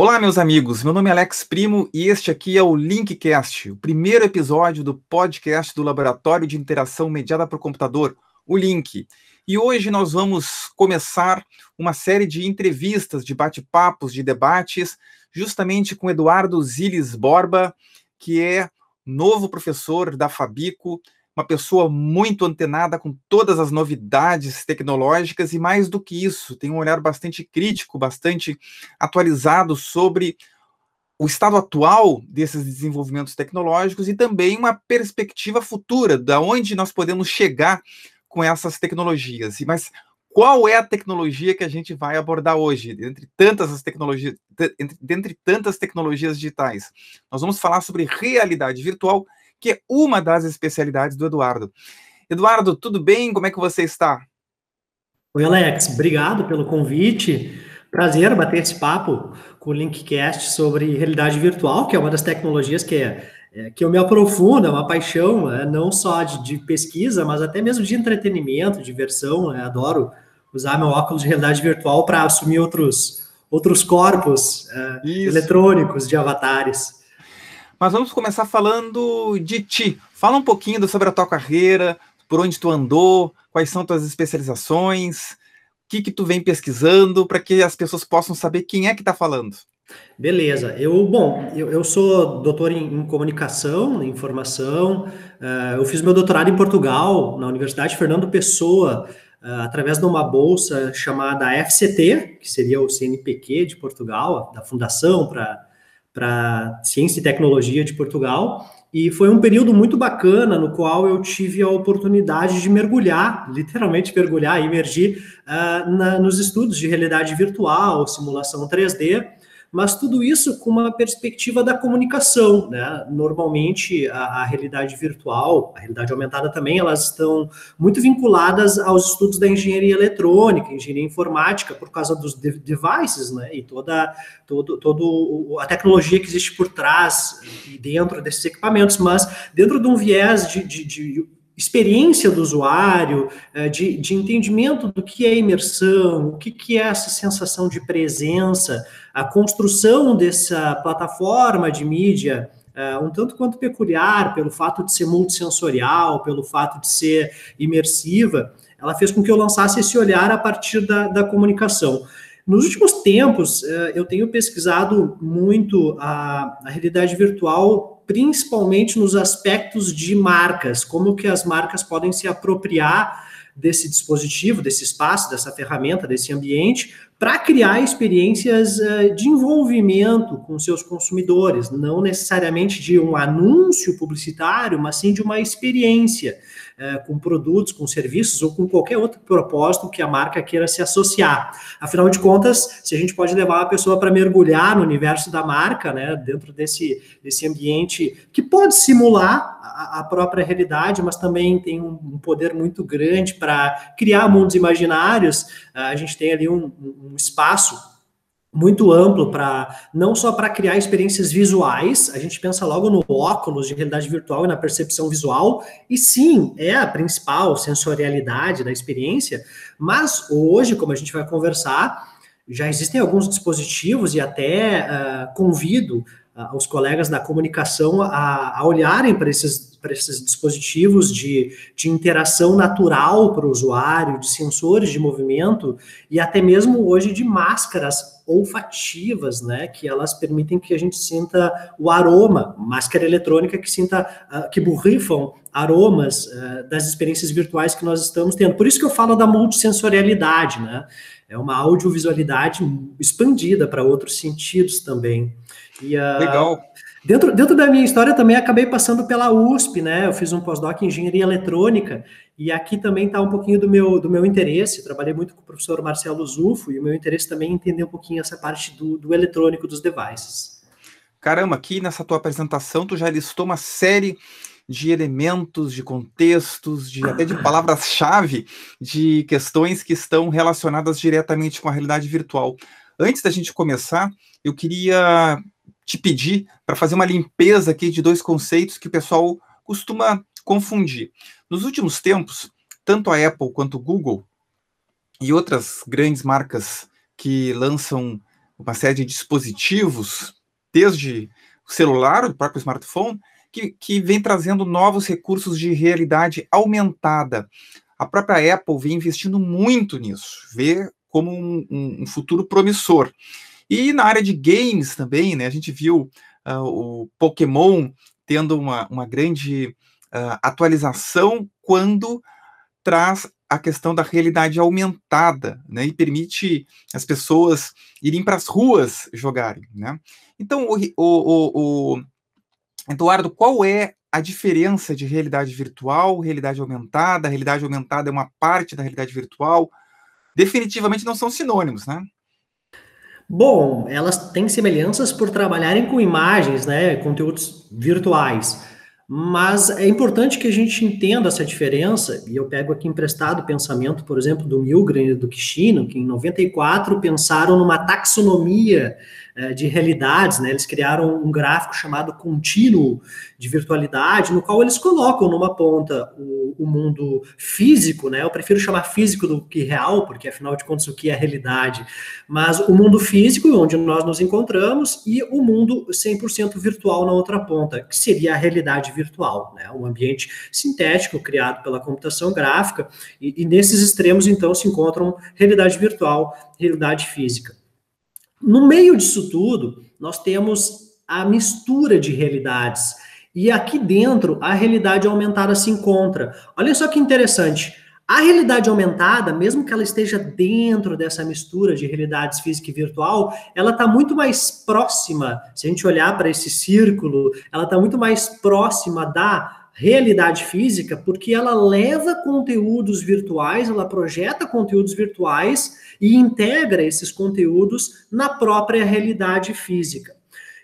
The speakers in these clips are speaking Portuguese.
Olá, meus amigos. Meu nome é Alex Primo e este aqui é o Linkcast, o primeiro episódio do podcast do Laboratório de Interação Mediada por Computador, o Link. E hoje nós vamos começar uma série de entrevistas, de bate-papos, de debates, justamente com Eduardo Ziles Borba, que é novo professor da Fabico, uma pessoa muito antenada com todas as novidades tecnológicas e, mais do que isso, tem um olhar bastante crítico, bastante atualizado sobre o estado atual desses desenvolvimentos tecnológicos e também uma perspectiva futura, da onde nós podemos chegar com essas tecnologias. Mas qual é a tecnologia que a gente vai abordar hoje, dentre tantas as tecnologias, dentre tantas tecnologias digitais? Nós vamos falar sobre realidade virtual que é uma das especialidades do Eduardo. Eduardo, tudo bem? Como é que você está? Oi, Alex, obrigado pelo convite. Prazer bater esse papo com o Linkcast sobre realidade virtual, que é uma das tecnologias que, é, é que eu me aprofundo, é uma paixão, é, não só de, de, pesquisa, mas até mesmo de entretenimento, diversão. Né? Adoro usar meu óculos de realidade virtual para assumir outros, outros corpos é, eletrônicos de avatares. Mas vamos começar falando de ti. Fala um pouquinho sobre a tua carreira, por onde tu andou, quais são tuas especializações, o que que tu vem pesquisando, para que as pessoas possam saber quem é que está falando. Beleza, eu, bom, eu, eu sou doutor em, em comunicação, em informação, uh, eu fiz meu doutorado em Portugal, na Universidade Fernando Pessoa, uh, através de uma bolsa chamada FCT, que seria o CNPq de Portugal, da Fundação para para Ciência e Tecnologia de Portugal, e foi um período muito bacana no qual eu tive a oportunidade de mergulhar, literalmente mergulhar, emergir uh, na, nos estudos de realidade virtual, simulação 3D, mas tudo isso com uma perspectiva da comunicação, né? Normalmente a, a, realidade virtual, a realidade aumentada também, elas estão muito vinculadas aos estudos da engenharia eletrônica, engenharia informática, por causa dos de devices, né? E toda todo, todo a tecnologia que existe por trás e dentro desses equipamentos, mas dentro de um viés de, de, de experiência do usuário, eh, de, de entendimento do que é imersão, o que, que é essa sensação de presença, a construção dessa plataforma de mídia uh, um tanto quanto peculiar, pelo fato de ser multissensorial, pelo fato de ser imersiva, ela fez com que eu lançasse esse olhar a partir da, da comunicação. Nos últimos tempos, uh, eu tenho pesquisado muito a, a realidade virtual principalmente nos aspectos de marcas, como que as marcas podem se apropriar desse dispositivo, desse espaço, dessa ferramenta, desse ambiente, para criar experiências uh, de envolvimento com seus consumidores, não necessariamente de um anúncio publicitário, mas sim de uma experiência é, com produtos, com serviços ou com qualquer outro propósito que a marca queira se associar. Afinal de contas, se a gente pode levar a pessoa para mergulhar no universo da marca, né, dentro desse, desse ambiente que pode simular a, a própria realidade, mas também tem um, um poder muito grande para criar mundos imaginários, a gente tem ali um, um espaço muito amplo para não só para criar experiências visuais, a gente pensa logo no óculos de realidade virtual e na percepção visual, e sim, é a principal sensorialidade da experiência, mas hoje, como a gente vai conversar, já existem alguns dispositivos e até uh, convido uh, os colegas da comunicação a, a olharem para esses, para esses dispositivos de, de interação natural para o usuário, de sensores de movimento e até mesmo hoje de máscaras olfativas, né, que elas permitem que a gente sinta o aroma, máscara eletrônica que sinta, uh, que borrifam aromas uh, das experiências virtuais que nós estamos tendo. Por isso que eu falo da multissensorialidade, né? É uma audiovisualidade expandida para outros sentidos também. E, uh, Legal. Dentro, dentro da minha história também acabei passando pela USP, né? Eu fiz um pós-doc em engenharia eletrônica e aqui também está um pouquinho do meu, do meu interesse. Trabalhei muito com o professor Marcelo Zufo e o meu interesse também é entender um pouquinho essa parte do, do eletrônico dos devices. Caramba, aqui nessa tua apresentação tu já listou uma série de elementos, de contextos, de até de palavras-chave, de questões que estão relacionadas diretamente com a realidade virtual. Antes da gente começar, eu queria te pedir para fazer uma limpeza aqui de dois conceitos que o pessoal costuma confundir. Nos últimos tempos, tanto a Apple quanto o Google e outras grandes marcas que lançam uma série de dispositivos, desde o celular, o próprio smartphone, que, que vem trazendo novos recursos de realidade aumentada. A própria Apple vem investindo muito nisso, vê como um, um, um futuro promissor. E na área de games também, né? A gente viu uh, o Pokémon tendo uma, uma grande uh, atualização quando traz a questão da realidade aumentada, né, e permite as pessoas irem para as ruas jogarem, né? Então, o, o, o, Eduardo, qual é a diferença de realidade virtual, realidade aumentada? A realidade aumentada é uma parte da realidade virtual? Definitivamente não são sinônimos, né? Bom, elas têm semelhanças por trabalharem com imagens, né, conteúdos virtuais. Mas é importante que a gente entenda essa diferença, e eu pego aqui emprestado o pensamento, por exemplo, do Milgram e do Kishino, que em 94 pensaram numa taxonomia de realidades, né? Eles criaram um gráfico chamado contínuo de virtualidade, no qual eles colocam numa ponta o, o, mundo físico, né? Eu prefiro chamar físico do que real, porque afinal de contas o que é realidade, mas o mundo físico, onde nós nos encontramos, e o mundo 100% virtual na outra ponta, que seria a realidade virtual, né? Um ambiente sintético criado pela computação gráfica, e, e nesses extremos então se encontram realidade virtual, realidade física. No meio disso tudo, nós temos a mistura de realidades. E aqui dentro, a realidade aumentada se encontra. Olha só que interessante. A realidade aumentada, mesmo que ela esteja dentro dessa mistura de realidades física e virtual, ela está muito mais próxima. Se a gente olhar para esse círculo, ela está muito mais próxima da realidade física, porque ela leva conteúdos virtuais, ela projeta conteúdos virtuais e integra esses conteúdos na própria realidade física.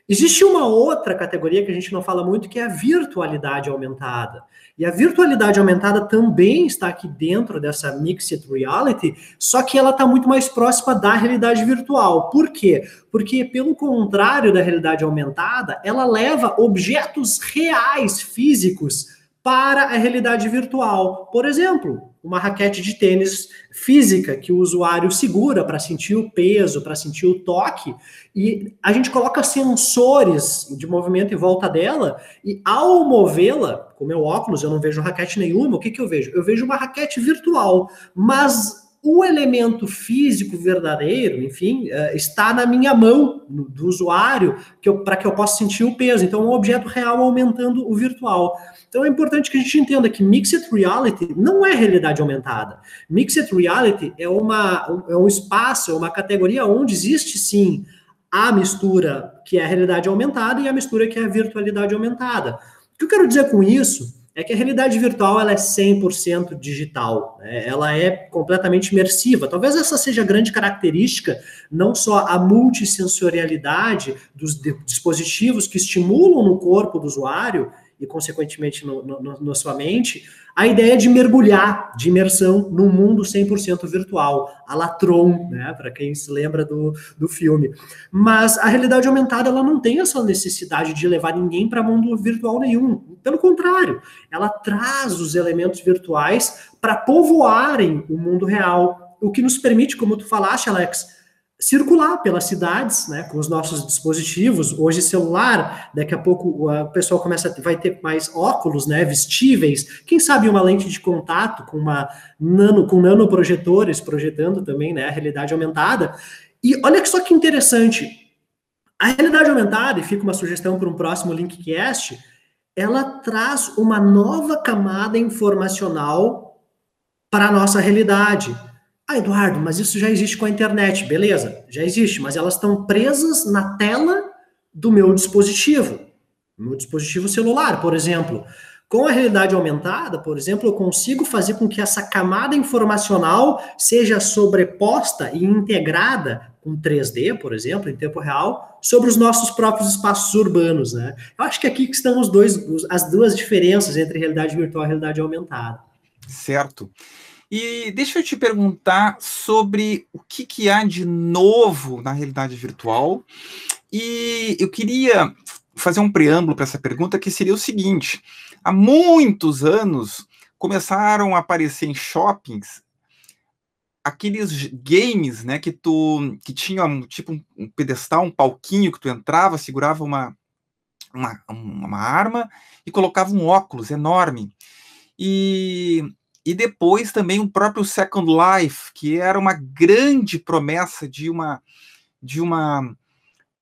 Existe uma outra categoria que a gente não fala muito, que é a virtualidade aumentada. E a virtualidade aumentada também está aqui dentro dessa mixed reality, só que ela está muito mais próxima da realidade virtual. Por quê? Porque, pelo contrário da realidade aumentada, ela leva objetos reais, físicos, para a realidade virtual. Por exemplo, uma raquete de tênis física que o usuário segura para sentir o peso, para sentir o toque, e a gente coloca sensores de movimento em volta dela, e ao movê-la, com meu óculos, eu não vejo raquete nenhuma, o que, que eu vejo? Eu vejo uma raquete virtual, mas o elemento físico verdadeiro, enfim, eh, está na minha mão, do usuário, para que eu possa sentir o peso. Então, é um objeto real aumentando o virtual. Então é importante que a gente entenda que Mixed Reality não é realidade aumentada. Mixed Reality é, uma, é um espaço, é uma categoria onde existe sim a mistura que é a realidade aumentada e a mistura que é a virtualidade aumentada. O que eu quero dizer com isso é que a realidade virtual ela é 100% digital, né? ela é completamente imersiva. Talvez essa seja a grande característica, não só a multissensorialidade dos dispositivos que estimulam no corpo do usuário, e, consequentemente, no, na sua mente, a ideia de mergulhar, de imersão num mundo 100% virtual, a Latron, né, para quem se lembra do, do filme. Mas a realidade aumentada ela não tem essa necessidade de levar ninguém para mundo virtual nenhum. Pelo contrário, ela traz os elementos virtuais para povoarem o mundo real, o que nos permite, como tu falaste, Alex, circular pelas cidades, né, com os nossos dispositivos, hoje celular, daqui a pouco o pessoal começa vai ter mais óculos, né, vestíveis, quem sabe uma lente de contato com uma nano com nanoprojetores projetando também, né, a realidade aumentada. E olha só que interessante, a realidade aumentada, e fica uma sugestão para um próximo Linkcast, ela traz uma nova camada informacional para a nossa realidade ah, Eduardo, mas isso já existe com a internet. Beleza, já existe, mas elas estão presas na tela do meu dispositivo, meu dispositivo celular, por exemplo. Com a realidade aumentada, por exemplo, eu consigo fazer com que essa camada informacional seja sobreposta e integrada com 3D, por exemplo, em tempo real, sobre os nossos próprios espaços urbanos, né? Eu acho que aqui que estão os dois, as duas diferenças entre realidade virtual e realidade aumentada. Certo. E deixa eu te perguntar sobre o que, que há de novo na realidade virtual. E eu queria fazer um preâmbulo para essa pergunta, que seria o seguinte: há muitos anos começaram a aparecer em shoppings aqueles games, né, que tu que tinha um, tipo um pedestal, um palquinho que tu entrava, segurava uma, uma, uma arma e colocava um óculos enorme. E, e depois também o próprio Second Life, que era uma grande promessa de uma de uma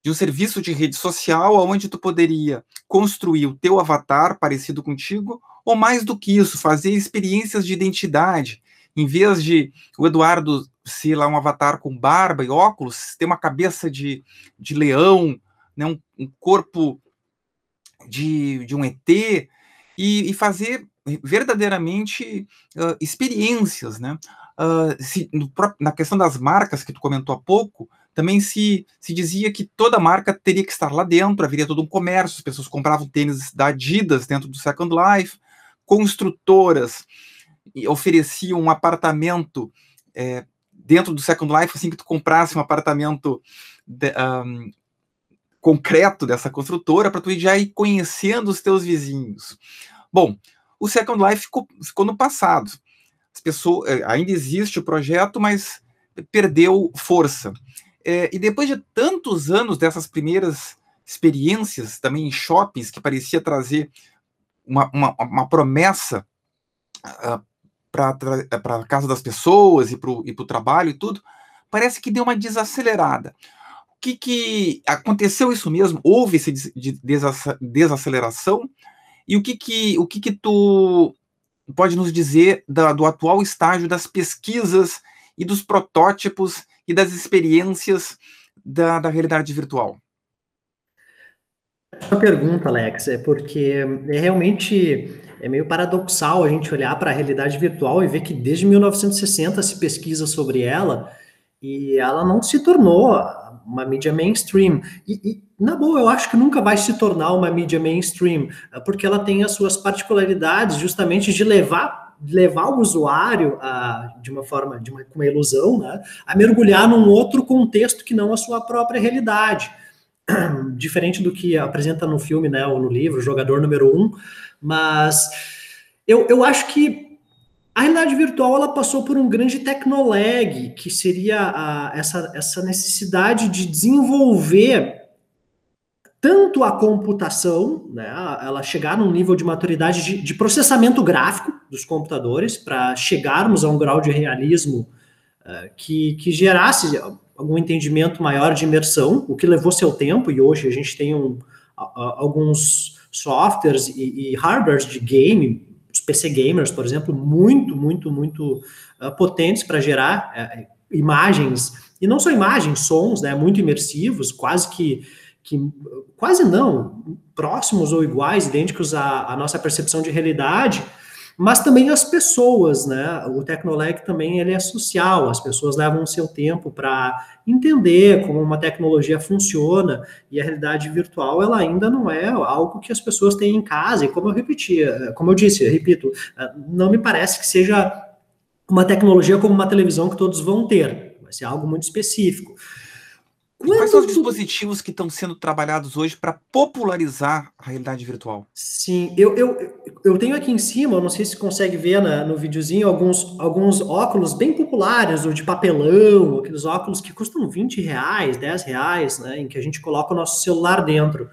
de um serviço de rede social onde tu poderia construir o teu avatar parecido contigo, ou mais do que isso, fazer experiências de identidade, em vez de o Eduardo ser lá um avatar com barba e óculos, ter uma cabeça de, de leão, né, um, um corpo de, de um ET, e, e fazer verdadeiramente uh, experiências, né? Uh, se, no, na questão das marcas que tu comentou há pouco, também se, se dizia que toda marca teria que estar lá dentro, haveria todo um comércio, as pessoas compravam tênis da Adidas dentro do Second Life, construtoras ofereciam um apartamento é, dentro do Second Life, assim que tu comprasse um apartamento de, um, concreto dessa construtora, para tu já ir conhecendo os teus vizinhos. Bom, o Second Life ficou, ficou no passado. As pessoas, é, ainda existe o projeto, mas perdeu força. É, e depois de tantos anos dessas primeiras experiências, também em shoppings, que parecia trazer uma, uma, uma promessa uh, para a casa das pessoas e para o trabalho e tudo, parece que deu uma desacelerada. O que, que aconteceu isso mesmo? Houve essa desaceleração? E o que que, o que, que tu pode nos dizer da, do atual estágio das pesquisas e dos protótipos e das experiências da, da realidade virtual? Uma pergunta, Alex, é porque é realmente é meio paradoxal a gente olhar para a realidade virtual e ver que desde 1960 se pesquisa sobre ela e ela não se tornou uma mídia mainstream. E, e, na boa, eu acho que nunca vai se tornar uma mídia mainstream, porque ela tem as suas particularidades justamente de levar levar o usuário a, de uma forma, de uma, uma ilusão, né, a mergulhar num outro contexto que não a sua própria realidade. Diferente do que apresenta no filme, né, ou no livro, Jogador Número Um, mas eu, eu acho que a realidade virtual ela passou por um grande technolag, que seria a, essa, essa necessidade de desenvolver tanto a computação, né, ela chegar num nível de maturidade de, de processamento gráfico dos computadores, para chegarmos a um grau de realismo uh, que, que gerasse algum entendimento maior de imersão, o que levou seu tempo, e hoje a gente tem um, alguns softwares e, e hardwares de game, os PC gamers, por exemplo, muito, muito, muito uh, potentes para gerar uh, imagens, e não só imagens, sons, né, muito imersivos, quase que que quase não, próximos ou iguais, idênticos à, à, nossa percepção de realidade, mas também as pessoas, né? O Tecnoleg também ele é social, as pessoas levam o seu tempo para entender como uma tecnologia funciona, e a realidade virtual ela ainda não é algo que as pessoas têm em casa, e como eu repetia, como eu disse, eu repito, não me parece que seja uma tecnologia como uma televisão que todos vão ter, vai ser algo muito específico. Quando quais são os dispositivos que estão sendo trabalhados hoje para popularizar a realidade virtual? Sim, eu, eu, eu tenho aqui em cima, não sei se consegue ver na, no videozinho, alguns, alguns óculos bem populares, ou de papelão, aqueles óculos que custam 20 reais, 10 reais, né, em que a gente coloca o nosso celular dentro.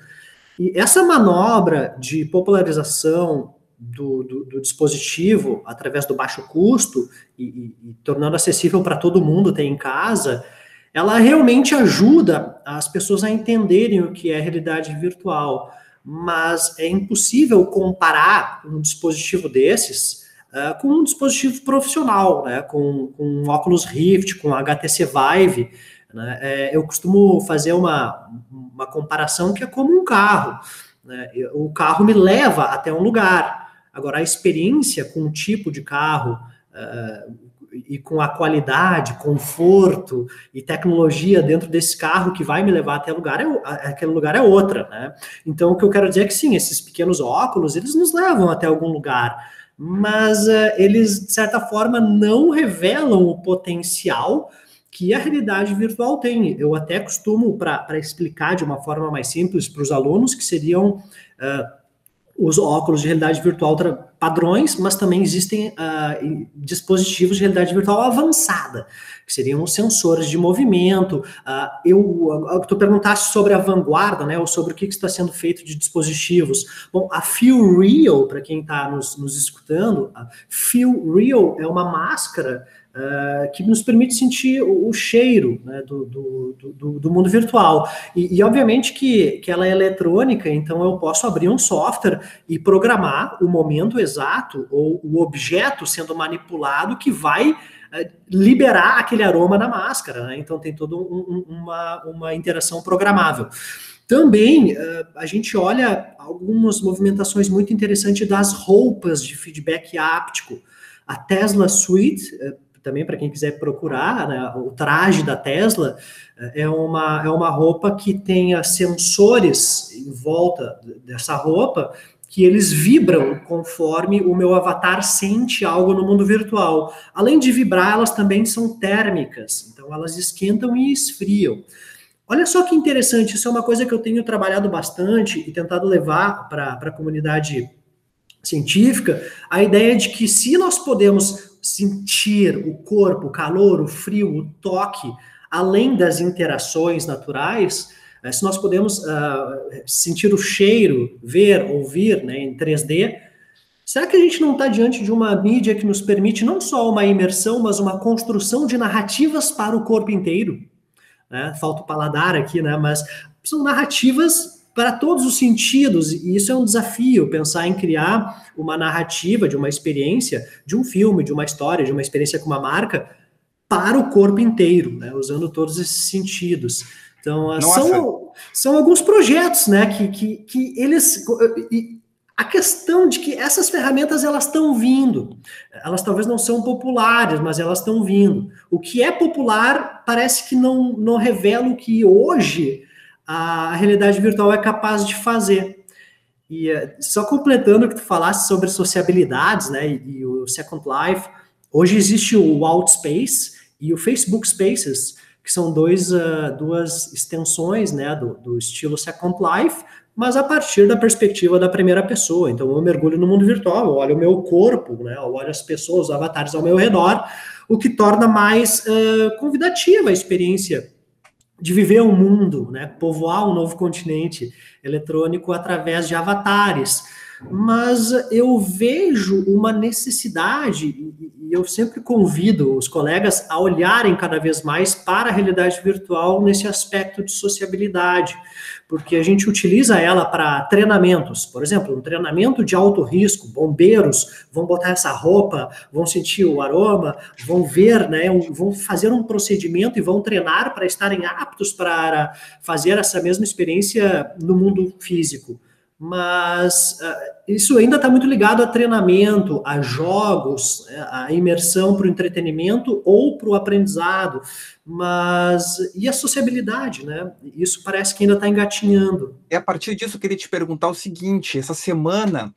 E essa manobra de popularização do, do, do dispositivo através do baixo custo e, e, e tornando acessível para todo mundo ter em casa, ela realmente ajuda as pessoas a entenderem o que é realidade virtual, mas é impossível comparar um dispositivo desses uh, com um dispositivo profissional, né, com, com um óculos Rift, com HTC Vive. Né, é, eu costumo fazer uma, uma comparação que é como um carro. Né, o carro me leva até um lugar. Agora, a experiência com um tipo de carro, uh, e com a qualidade, conforto e tecnologia dentro desse carro que vai me levar até lugar, é, aquele lugar é outra, né? Então, o que eu quero dizer é que sim, esses pequenos óculos, eles nos levam até algum lugar, mas uh, eles, de certa forma, não revelam o potencial que a realidade virtual tem. Eu até costumo, para explicar de uma forma mais simples para os alunos, que seriam uh, os óculos de realidade virtual padrões, mas também existem uh, dispositivos de realidade virtual avançada, que seriam sensores de movimento. Uh, eu, uh, tu perguntaste sobre a vanguarda, né, ou sobre o que, que está sendo feito de dispositivos. Bom, a Feel Real, para quem está nos, nos escutando, a Feel Real é uma máscara Uh, que nos permite sentir o, o cheiro né, do, do, do, do, mundo virtual. E, e, obviamente que, que ela é eletrônica, então eu posso abrir um software e programar o momento exato ou o objeto sendo manipulado que vai uh, liberar aquele aroma na máscara. Né? Então tem toda um, uma, uma interação programável. Também uh, a gente olha algumas movimentações muito interessantes das roupas de feedback áptico. A Tesla Suite também para quem quiser procurar, né, o traje da Tesla é uma, é uma roupa que tenha sensores em volta dessa roupa que eles vibram conforme o meu avatar sente algo no mundo virtual. Além de vibrar, elas também são térmicas, então elas esquentam e esfriam. Olha só que interessante, isso é uma coisa que eu tenho trabalhado bastante e tentado levar para a comunidade científica, a ideia de que se nós podemos sentir o corpo, o calor, o frio, o toque, além das interações naturais, eh, se nós podemos uh, sentir o cheiro, ver, ouvir né, em 3D, será que a gente não está diante de uma mídia que nos permite não só uma imersão, mas uma construção de narrativas para o corpo inteiro? Né? Falta o paladar aqui, né? mas são narrativas para todos os sentidos, e isso é um desafio, pensar em criar uma narrativa de uma experiência, de um filme, de uma história, de uma experiência com uma marca, para o corpo inteiro, né, usando todos esses sentidos. Então, são, são alguns projetos, né, que, que, que eles... A questão de que essas ferramentas, elas estão vindo. Elas talvez não são populares, mas elas estão vindo. O que é popular parece que não, não revela o que hoje a realidade virtual é capaz de fazer. E uh, só completando o que tu falaste sobre sociabilidades, né, e, e, o Second Life, hoje existe o Outspace e o Facebook Spaces, que são dois, uh, duas extensões, né, do, do estilo Second Life, mas a partir da perspectiva da primeira pessoa. Então, eu mergulho no mundo virtual, eu olho o meu corpo, né, eu olho as pessoas, os avatares ao meu redor, o que torna mais uh, convidativa a experiência de viver um mundo, né, povoar um novo continente eletrônico através de avatares. Mas eu vejo uma necessidade, e eu sempre convido os colegas a olharem cada vez mais para a realidade virtual nesse aspecto de sociabilidade, porque a gente utiliza ela para treinamentos. Por exemplo, um treinamento de alto risco, bombeiros vão botar essa roupa, vão sentir o aroma, vão ver, né, vão fazer um procedimento e vão treinar para estarem aptos para fazer essa mesma experiência no mundo físico mas uh, isso ainda está muito ligado a treinamento, a jogos, né, a imersão para o entretenimento ou para o aprendizado, mas e a sociabilidade, né? Isso parece que ainda está engatinhando. É a partir disso eu queria te perguntar o seguinte: essa semana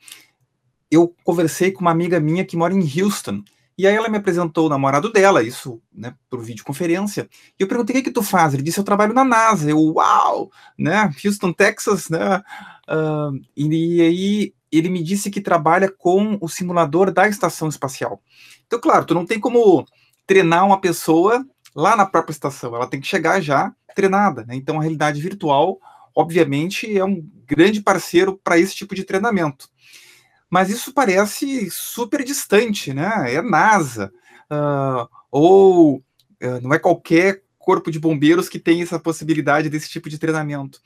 eu conversei com uma amiga minha que mora em Houston. E aí ela me apresentou o namorado dela, isso, né, por videoconferência. E eu perguntei, o que, é que tu faz? Ele disse, eu trabalho na NASA. Eu, uau! Né, Houston, Texas, né? Uh, e aí ele me disse que trabalha com o simulador da estação espacial. Então, claro, tu não tem como treinar uma pessoa lá na própria estação, ela tem que chegar já treinada. Né? Então, a realidade virtual, obviamente, é um grande parceiro para esse tipo de treinamento. Mas isso parece super distante, né? É NASA, uh, ou uh, não é qualquer corpo de bombeiros que tem essa possibilidade desse tipo de treinamento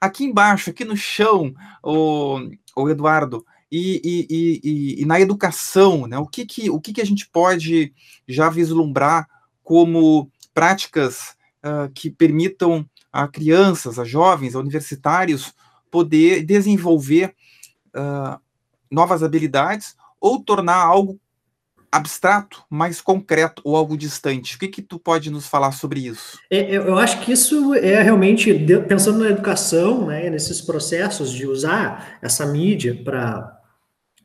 aqui embaixo, aqui no chão, o, o Eduardo, e, e, e, e, na educação, né? O que, que, o que, que a gente pode já vislumbrar como práticas uh, que permitam a crianças, a jovens, a universitários poder desenvolver uh, novas habilidades ou tornar algo abstrato, mais concreto ou algo distante? O que, que tu pode nos falar sobre isso? É, eu acho que isso é realmente, pensando na educação, né, nesses processos de usar essa mídia para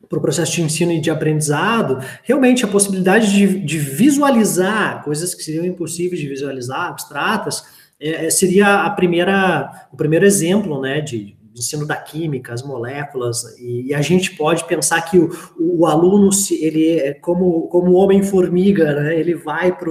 para o processo de ensino e de aprendizado, realmente a possibilidade de, de visualizar coisas que seriam impossíveis de visualizar, abstratas, é, é seria a primeira, o primeiro exemplo né, de, ensino da química, as moléculas, e, e a gente pode pensar que o, o, aluno, ele é como, como homem-formiga, né, ele vai para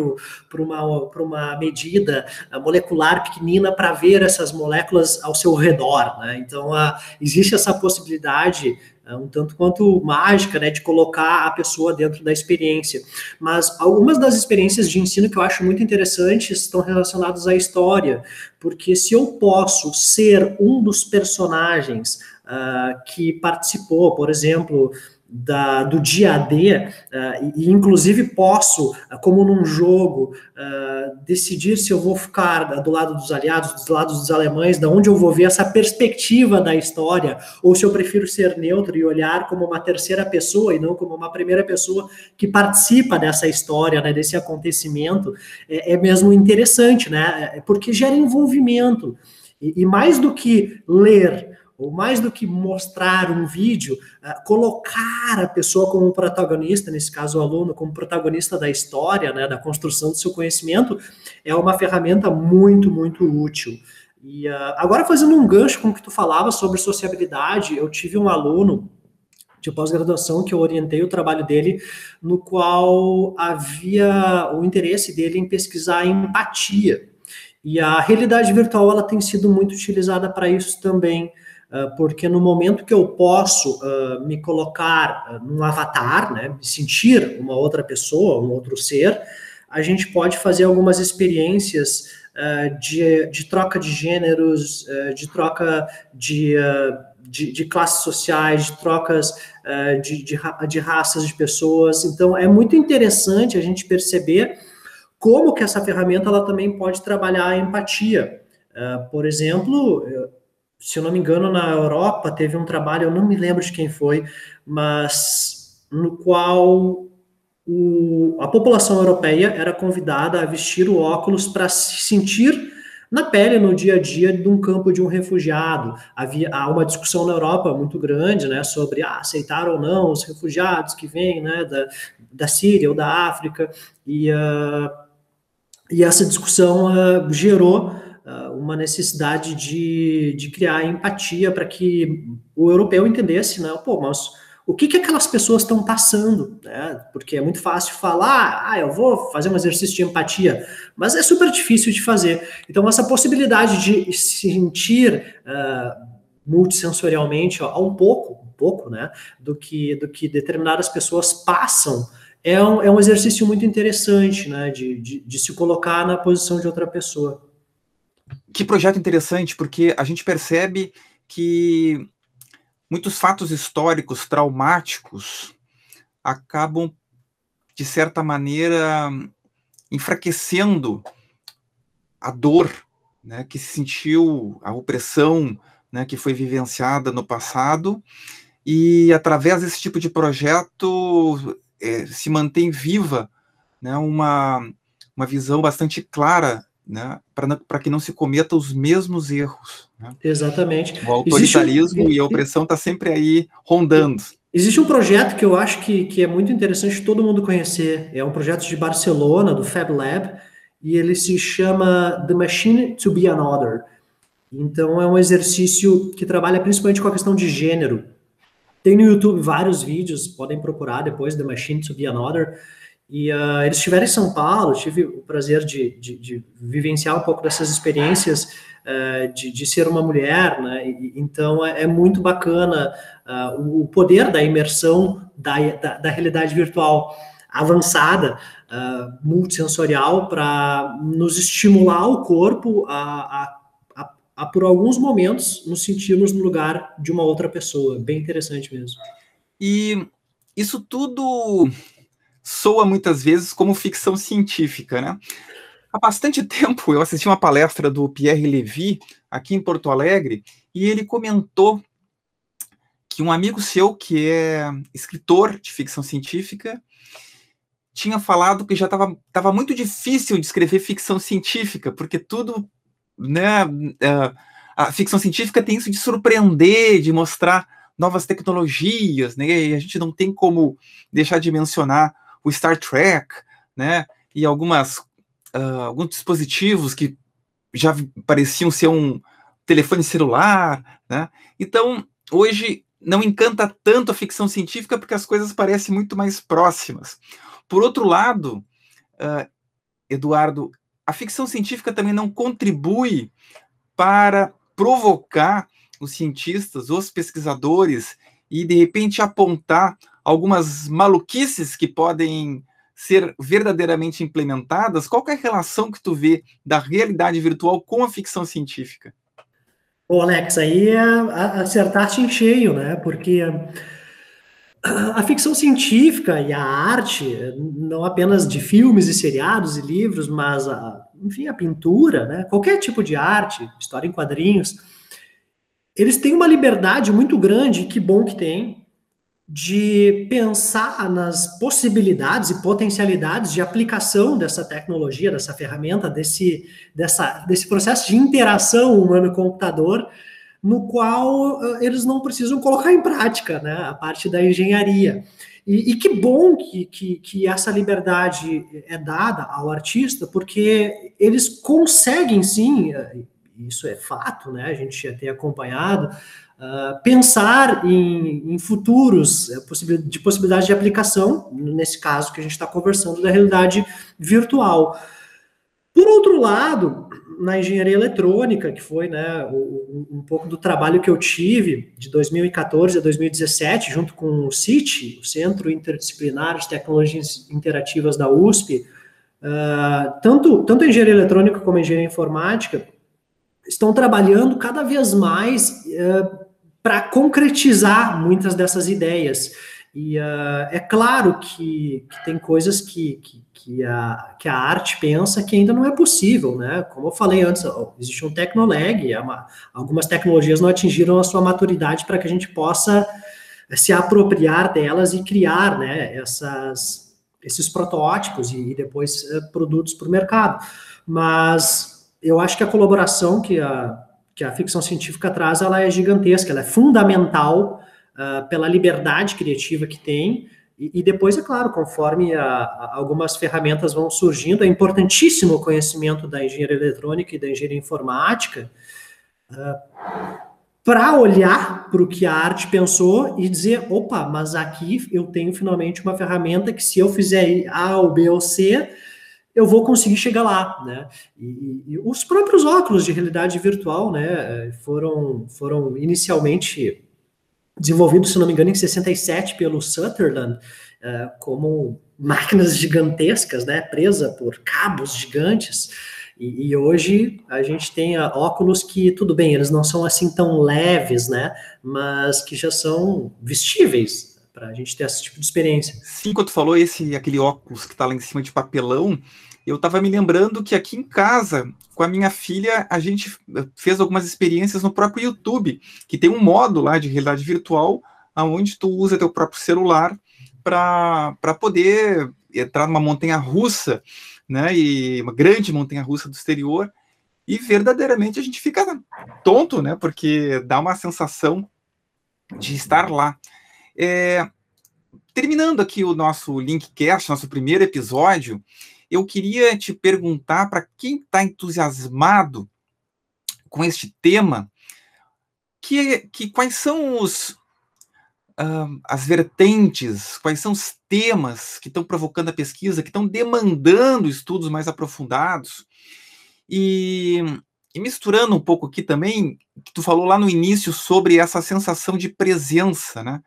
uma, uma medida molecular pequenina para ver essas moléculas ao seu redor. Né? Então, a, existe essa possibilidade um tanto quanto mágica, né, de colocar a pessoa dentro da experiência. Mas algumas das experiências de ensino que eu acho muito interessantes estão relacionadas à história, porque se eu posso ser um dos personagens uh, que participou, por exemplo, da, do dia a dia, uh, e inclusive posso, uh, como num jogo, uh, decidir se eu vou ficar do lado dos aliados, do lado dos alemães, da onde eu vou ver essa perspectiva da história, ou se eu prefiro ser neutro e olhar como uma terceira pessoa e não como uma primeira pessoa que participa dessa história, né, desse acontecimento, é, é mesmo interessante, né, é, porque gera envolvimento. E, e mais do que ler ou mais do que mostrar um vídeo, uh, colocar a pessoa como protagonista, nesse caso o aluno, como protagonista da história, né, da construção do seu conhecimento, é uma ferramenta muito, muito útil. E uh, agora fazendo um gancho com o que tu falava sobre sociabilidade, eu tive um aluno de pós-graduação que eu orientei o trabalho dele, no qual havia o interesse dele em pesquisar empatia. E a realidade virtual ela tem sido muito utilizada para isso também. Ah, porque no momento que eu posso uh, me colocar uh, num avatar, né, me sentir uma outra pessoa, um outro ser, a gente pode fazer algumas experiências de, de, troca de gêneros, de troca de, de, de, classes sociais, de trocas de, de, de raças de pessoas. Então, é muito interessante a gente perceber como que essa ferramenta ela também pode trabalhar a empatia. por exemplo, se eu não me engano, na Europa teve um trabalho, eu não me lembro de quem foi, mas no qual o, a população europeia era convidada a vestir o óculos para se sentir na pele no dia a dia de um campo de um refugiado. Havia há uma discussão na Europa muito grande, né, sobre ah, aceitar ou não os refugiados que vêm, né, da, da Síria ou da África e uh, e essa discussão uh, gerou uma necessidade de, de criar empatia para que o europeu entendesse, né? Pô, mas o que, que aquelas pessoas estão passando, né? Porque é muito fácil falar, ah, eu vou fazer um exercício de empatia, mas é super difícil de fazer. Então, essa possibilidade de sentir uh, multissensorialmente ó, um pouco, um pouco, né, do que, do que determinadas pessoas passam, é um, é um exercício muito interessante, né, de, de, de se colocar na posição de outra pessoa que projeto interessante, porque a gente percebe que muitos fatos históricos traumáticos acabam, de certa maneira, enfraquecendo a dor né, que se sentiu, a opressão né, que foi vivenciada no passado, e através desse tipo de projeto é, se mantém viva né, uma, uma visão bastante clara né, para que não se cometa os mesmos erros. Né? Exatamente. O autoritarismo Existe... e a opressão está sempre aí rondando. Existe um projeto que eu acho que, que é muito interessante todo mundo conhecer. É um projeto de Barcelona, do Fab Lab, e ele se chama The Machine to Be Another. Então, é um exercício que trabalha principalmente com a questão de gênero. Tem no YouTube vários vídeos, podem procurar depois The Machine to Be Another e uh, eles estiveram em São Paulo, tive o prazer de, de, de vivenciar um pouco dessas experiências uh, de, de, ser uma mulher, né? E, então é, é, muito bacana uh, o poder da imersão da, da, da realidade virtual avançada, multissensorial, para nos estimular o corpo a, a, a, a, por alguns momentos, nos sentirmos no lugar de uma outra pessoa. Bem interessante mesmo. E isso tudo soa muitas vezes como ficção científica, né? Há bastante tempo eu assisti uma palestra do Pierre Levy aqui em Porto Alegre e ele comentou que um amigo seu que é escritor de ficção científica tinha falado que já estava muito difícil de escrever ficção científica, porque tudo, né, é, a ficção científica tem isso de surpreender, de mostrar novas tecnologias, né, e a gente não tem como deixar de mencionar o Star Trek, né? E algumas uh, alguns dispositivos que já pareciam ser um, telefone celular, né? Então, hoje não encanta tanto a ficção científica porque as coisas parecem muito mais próximas. Por outro lado, uh, Eduardo, a ficção científica também não contribui para provocar os cientistas, os pesquisadores e de repente apontar algumas maluquices que podem ser verdadeiramente implementadas? Qual é a relação que tu vê da realidade virtual com a ficção científica? Ô, Alex, aí é acertar-te em cheio, né? Porque a ficção científica e a arte, não apenas de filmes e seriados e livros, mas, a, enfim, a pintura, né? Qualquer tipo de arte, história em quadrinhos, eles têm uma liberdade muito grande, que bom que tem, de pensar nas possibilidades e potencialidades de aplicação dessa tecnologia, dessa ferramenta, desse, dessa, desse processo de interação humano-computador, no qual uh, eles não precisam colocar em prática né, a parte da engenharia. E, e que bom que, que, que, essa liberdade é dada ao artista, porque eles conseguem sim, isso é fato, né, a gente já tem acompanhado, Uh, pensar em, em futuros é, de possibilidade de aplicação, nesse caso que a gente está conversando da realidade virtual. Por outro lado, na engenharia eletrônica, que foi né, um, um pouco do trabalho que eu tive de 2014 a 2017, junto com o CIT, o Centro Interdisciplinar de Tecnologias Interativas da USP, uh, tanto, tanto a engenharia eletrônica como a engenharia informática estão trabalhando cada vez mais uh, para concretizar muitas dessas ideias. E uh, é claro que, que tem coisas que, que, que, a, que a arte pensa que ainda não é possível, né? Como eu falei antes, existe um tecnolag, é uma, algumas tecnologias não atingiram a sua maturidade para que a gente possa se apropriar delas e criar né, essas, esses protótipos e, e depois uh, produtos para o mercado. Mas eu acho que a colaboração que a, que a ficção científica traz, ela é gigantesca, ela é fundamental uh, pela liberdade criativa que tem, e, e depois, é claro, conforme a, a, algumas ferramentas vão surgindo, é importantíssimo o conhecimento da engenharia eletrônica e da engenharia informática, uh, para olhar para o que a arte pensou e dizer, opa, mas aqui eu tenho finalmente uma ferramenta que se eu fizer A ou B ou C, eu vou conseguir chegar lá, né? E, e, os próprios óculos de realidade virtual, né, foram, foram inicialmente desenvolvidos, se não me engano, em 67 pelo Sutherland, uh, como máquinas gigantescas, né, presa por cabos gigantes. E, e, hoje a gente tem óculos que, tudo bem, eles não são assim tão leves, né, mas que já são vestíveis, para a gente ter esse tipo de experiência. Sim, quando tu falou esse aquele óculos que está lá em cima de papelão, eu estava me lembrando que aqui em casa, com a minha filha, a gente fez algumas experiências no próprio YouTube, que tem um modo lá de realidade virtual, onde tu usa teu próprio celular para poder entrar numa montanha russa, né, e uma grande montanha russa do exterior, e verdadeiramente a gente fica tonto, né, porque dá uma sensação de estar lá. É, terminando aqui o nosso Linkcast, nosso primeiro episódio, eu queria te perguntar para quem está entusiasmado com este tema, que, que quais são os, uh, as vertentes, quais são os temas que estão provocando a pesquisa, que estão demandando estudos mais aprofundados. E, e misturando um pouco aqui também, que tu falou lá no início sobre essa sensação de presença, né?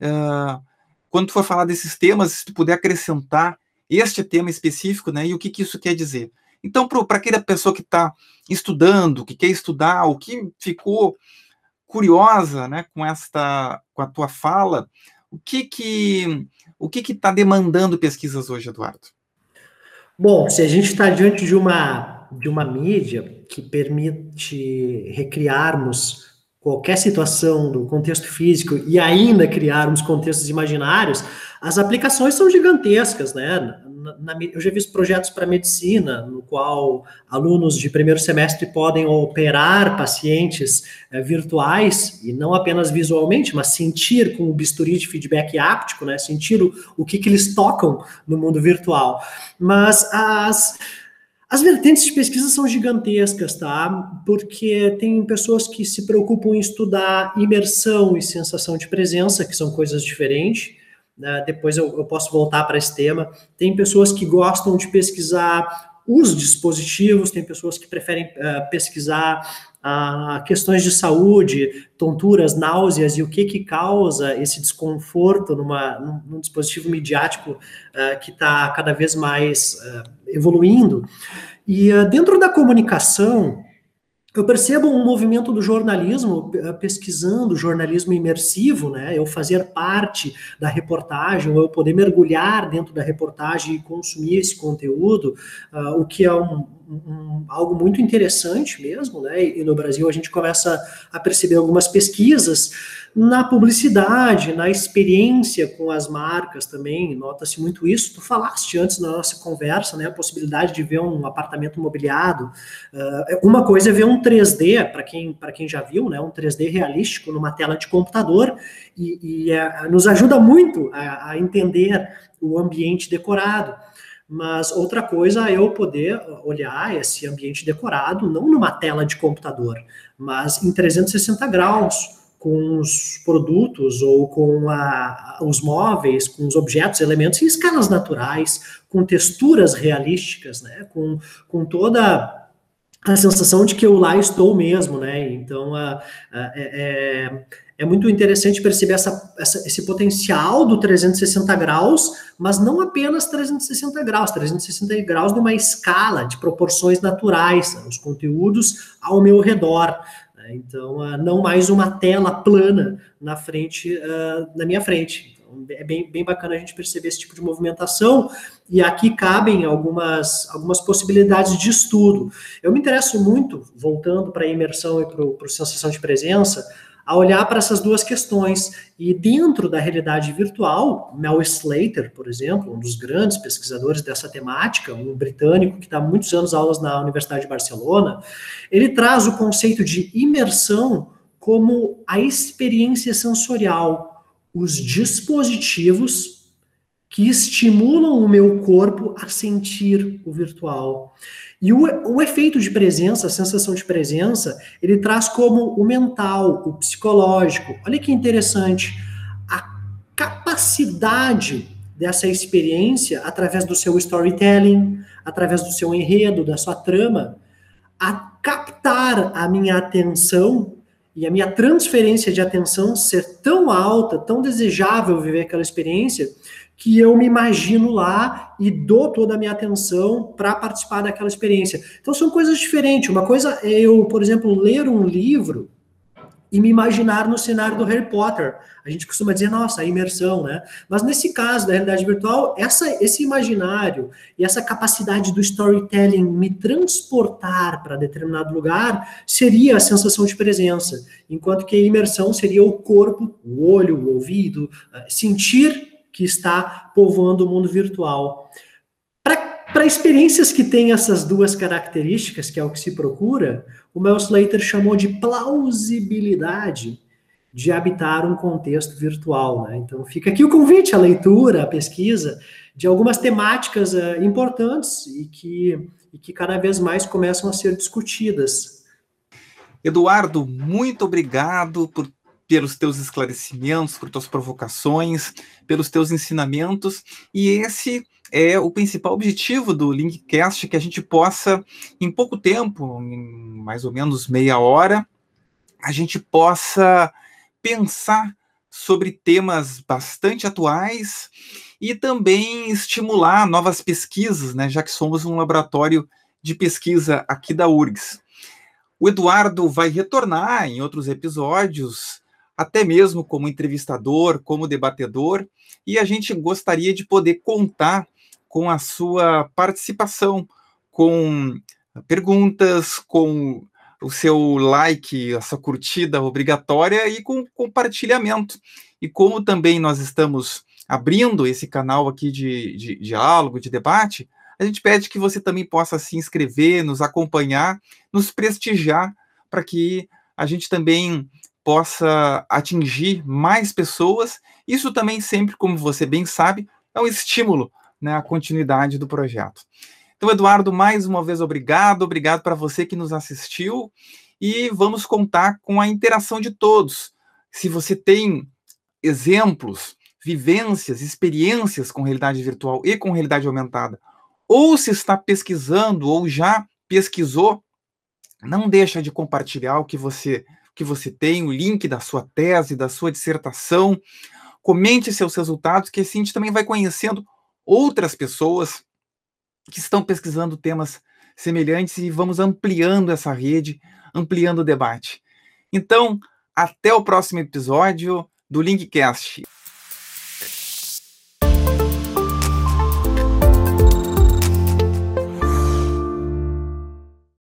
Uh, quando tu for falar desses temas, se tu puder acrescentar este tema específico, né? E o que, que isso quer dizer. Então, para aquela pessoa que está estudando, que quer estudar, ou que ficou curiosa, né, com esta, com a tua fala, o que que o que que está demandando pesquisas hoje, Eduardo? Bom, se a gente está diante de uma de uma mídia que permite recriarmos qualquer situação do contexto físico e ainda criarmos contextos imaginários, as aplicações são gigantescas, né? Na, na, eu já vi projetos para medicina, no qual alunos de primeiro semestre podem operar pacientes é, virtuais, e não apenas visualmente, mas sentir com o bisturi de feedback áptico, né? Sentir o, o que, que eles tocam no mundo virtual. Mas as As vertentes de pesquisa são gigantescas, tá? Porque tem pessoas que se preocupam em estudar imersão e sensação de presença, que são coisas diferentes. Né? Depois eu, eu posso voltar para esse tema. Tem pessoas que gostam de pesquisar os dispositivos, tem pessoas que preferem uh, pesquisar a questões de saúde, tonturas, náuseas e o que que causa esse desconforto numa, num, num dispositivo midiático uh, que está cada vez mais uh, evoluindo. E uh, dentro da comunicação, eu percebo um movimento do jornalismo pesquisando jornalismo imersivo, né? Eu fazer parte da reportagem, ou eu poder mergulhar dentro da reportagem e consumir esse conteúdo, uh, o que é um, um, algo muito interessante mesmo, né? E no Brasil a gente começa a perceber algumas pesquisas na publicidade, na experiência com as marcas também, nota-se muito isso. Tu falaste antes na nossa conversa, né, a possibilidade de ver um apartamento mobiliado. Uh, uma coisa é ver um 3D, para quem, quem já viu, né, um 3D realístico numa tela de computador, e, e uh, nos ajuda muito a, a entender o ambiente decorado. Mas outra coisa é eu poder olhar esse ambiente decorado não numa tela de computador, mas em 360 graus, com os produtos ou com a, os móveis, com os objetos, elementos em escalas naturais, com texturas realísticas, né? com, com toda a sensação de que eu lá estou mesmo, né? Então, a, a, é, é, é muito interessante perceber essa, essa, esse potencial do 360 graus, mas não apenas 360 graus, 360 graus numa escala de proporções naturais, os conteúdos ao meu redor. Então, uh, não mais uma tela plana na frente, uh, na minha frente. Então, é bem, bem bacana a gente perceber esse tipo de movimentação, e aqui cabem algumas, algumas possibilidades de estudo. Eu me interesso muito, voltando para a imersão e para a sensação de presença, a olhar para essas duas questões. E dentro da realidade virtual, Mel Slater, por exemplo, um dos grandes pesquisadores dessa temática, um britânico que está há muitos anos aulas na Universidade de Barcelona, ele traz o conceito de imersão como a experiência sensorial, os dispositivos que estimulam o meu corpo a sentir o virtual. E o, o efeito de presença, a sensação de presença, ele traz como o mental, o psicológico. Olha que interessante. A capacidade dessa experiência, através do seu storytelling, através do seu enredo, da sua trama, a captar a minha atenção e a minha transferência de atenção ser tão alta, tão desejável viver aquela experiência, que eu me imagino lá e dou toda a minha atenção para participar daquela experiência. Então são coisas diferentes. Uma coisa é eu, por exemplo, ler um livro e me imaginar no cenário do Harry Potter. A gente costuma dizer, nossa, imersão, né? Mas nesse caso da realidade virtual, essa, esse imaginário e essa capacidade do storytelling me transportar para determinado lugar seria a sensação de presença, enquanto que a imersão seria o corpo, o olho, o ouvido, eh, sentir que está povoando o mundo virtual. Para experiências que têm essas duas características, que é o que se procura, o Mel Slater chamou de plausibilidade de habitar um contexto virtual. Né? Então, fica aqui o convite à leitura, à pesquisa de algumas temáticas uh, importantes e que, e que cada vez mais começam a ser discutidas. Eduardo, muito obrigado por pelos teus esclarecimentos, por tuas provocações, pelos teus ensinamentos, e esse é o principal objetivo do Linkcast, que a gente possa, em pouco tempo, em mais ou menos meia hora, a gente possa pensar sobre temas bastante atuais e também estimular novas pesquisas, né, já que somos um laboratório de pesquisa aqui da URGS. O Eduardo vai retornar em outros episódios até mesmo como entrevistador, como debatedor, e a gente gostaria de poder contar com a sua participação, com perguntas, com o seu like, a sua curtida obrigatória e com compartilhamento. E como também nós estamos abrindo esse canal aqui de, de, de diálogo, de debate, a gente pede que você também possa se inscrever, nos acompanhar, nos prestigiar, para que a gente também possa atingir mais pessoas. Isso também sempre, como você bem sabe, é um estímulo né, à continuidade do projeto. Então, Eduardo, mais uma vez obrigado, obrigado para você que nos assistiu e vamos contar com a interação de todos. Se você tem exemplos, vivências, experiências com realidade virtual e com realidade aumentada, ou se está pesquisando ou já pesquisou, não deixa de compartilhar o que você que você tem, o link da sua tese, da sua dissertação. Comente seus resultados, que assim a gente também vai conhecendo outras pessoas que estão pesquisando temas semelhantes e vamos ampliando essa rede, ampliando o debate. Então, até o próximo episódio do Linkcast.